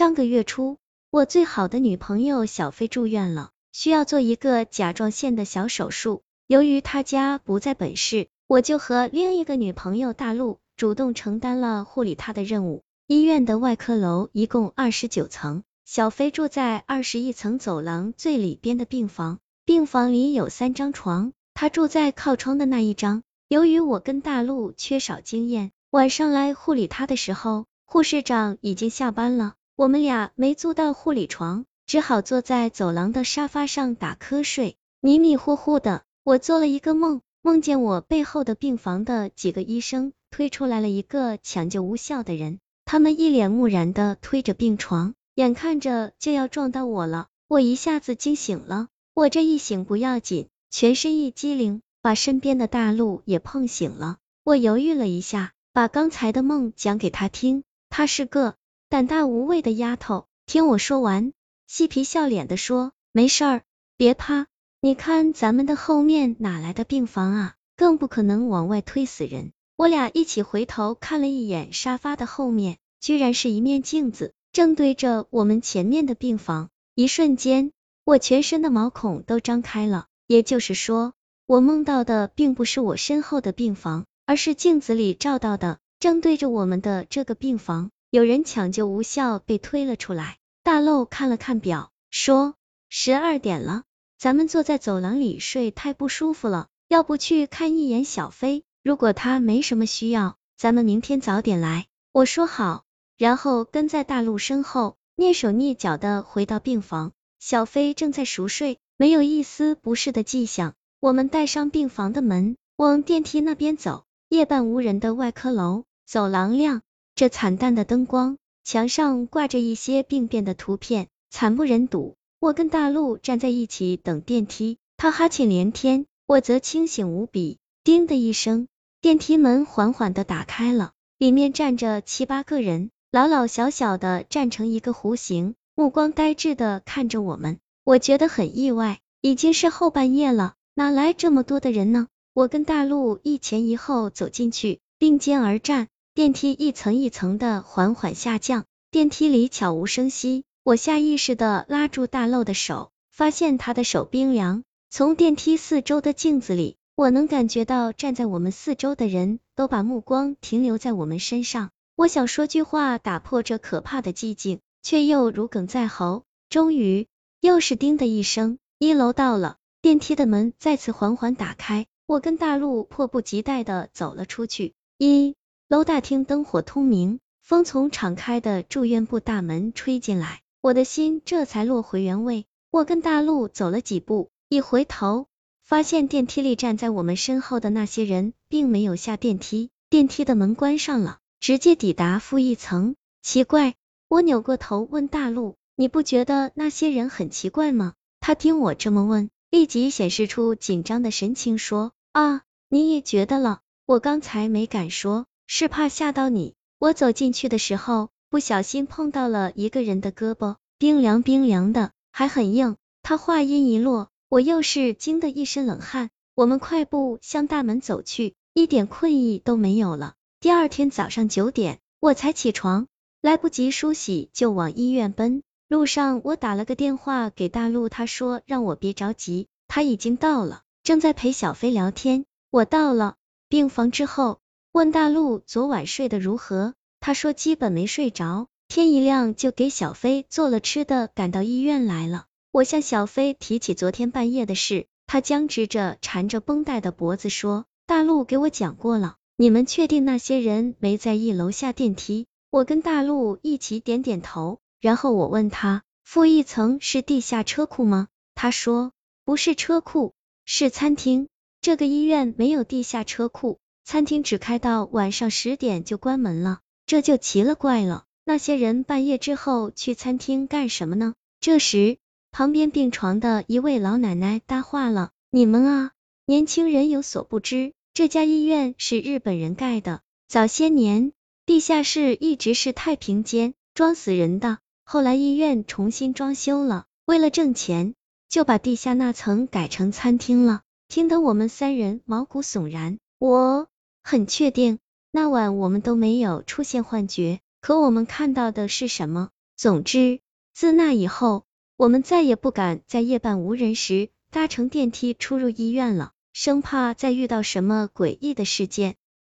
上个月初，我最好的女朋友小飞住院了，需要做一个甲状腺的小手术。由于她家不在本市，我就和另一个女朋友大陆主动承担了护理她的任务。医院的外科楼一共二十九层，小飞住在二十一层走廊最里边的病房，病房里有三张床，她住在靠窗的那一张。由于我跟大陆缺少经验，晚上来护理她的时候，护士长已经下班了。我们俩没租到护理床，只好坐在走廊的沙发上打瞌睡。迷迷糊糊的，我做了一个梦，梦见我背后的病房的几个医生推出来了一个抢救无效的人，他们一脸木然的推着病床，眼看着就要撞到我了。我一下子惊醒了，我这一醒不要紧，全身一激灵，把身边的大陆也碰醒了。我犹豫了一下，把刚才的梦讲给他听，他是个。胆大无畏的丫头，听我说完，嬉皮笑脸的说：“没事儿，别怕。你看咱们的后面哪来的病房啊？更不可能往外推死人。”我俩一起回头看了一眼沙发的后面，居然是一面镜子，正对着我们前面的病房。一瞬间，我全身的毛孔都张开了。也就是说，我梦到的并不是我身后的病房，而是镜子里照到的正对着我们的这个病房。有人抢救无效被推了出来。大漏看了看表，说十二点了，咱们坐在走廊里睡太不舒服了，要不去看一眼小飞？如果他没什么需要，咱们明天早点来。我说好，然后跟在大陆身后，蹑手蹑脚的回到病房。小飞正在熟睡，没有一丝不适的迹象。我们带上病房的门，往电梯那边走。夜半无人的外科楼，走廊亮。这惨淡的灯光，墙上挂着一些病变的图片，惨不忍睹。我跟大陆站在一起等电梯，他哈欠连天，我则清醒无比。叮的一声，电梯门缓缓的打开了，里面站着七八个人，老老小小的站成一个弧形，目光呆滞的看着我们。我觉得很意外，已经是后半夜了，哪来这么多的人呢？我跟大陆一前一后走进去，并肩而站。电梯一层一层的缓缓下降，电梯里悄无声息。我下意识的拉住大漏的手，发现他的手冰凉。从电梯四周的镜子里，我能感觉到站在我们四周的人都把目光停留在我们身上。我想说句话打破这可怕的寂静，却又如鲠在喉。终于，又是叮的一声，一楼到了，电梯的门再次缓缓打开，我跟大陆迫不及待的走了出去。一。楼大厅灯火通明，风从敞开的住院部大门吹进来，我的心这才落回原位。我跟大陆走了几步，一回头，发现电梯里站在我们身后的那些人并没有下电梯，电梯的门关上了，直接抵达负一层。奇怪，我扭过头问大陆，你不觉得那些人很奇怪吗？他听我这么问，立即显示出紧张的神情，说啊，你也觉得了？我刚才没敢说。是怕吓到你。我走进去的时候，不小心碰到了一个人的胳膊，冰凉冰凉的，还很硬。他话音一落，我又是惊得一身冷汗。我们快步向大门走去，一点困意都没有了。第二天早上九点，我才起床，来不及梳洗就往医院奔。路上我打了个电话给大陆，他说让我别着急，他已经到了，正在陪小飞聊天。我到了病房之后。问大陆昨晚睡得如何？他说基本没睡着，天一亮就给小飞做了吃的，赶到医院来了。我向小飞提起昨天半夜的事，他僵直着缠着绷带的脖子说：“大陆给我讲过了，你们确定那些人没在一楼下电梯？”我跟大陆一起点点头，然后我问他：“负一层是地下车库吗？”他说：“不是车库，是餐厅。这个医院没有地下车库。”餐厅只开到晚上十点就关门了，这就奇了怪了。那些人半夜之后去餐厅干什么呢？这时，旁边病床的一位老奶奶搭话了：“你们啊，年轻人有所不知，这家医院是日本人盖的。早些年，地下室一直是太平间，装死人的。后来医院重新装修了，为了挣钱，就把地下那层改成餐厅了。”听得我们三人毛骨悚然。我。很确定，那晚我们都没有出现幻觉，可我们看到的是什么？总之，自那以后，我们再也不敢在夜半无人时搭乘电梯出入医院了，生怕再遇到什么诡异的事件。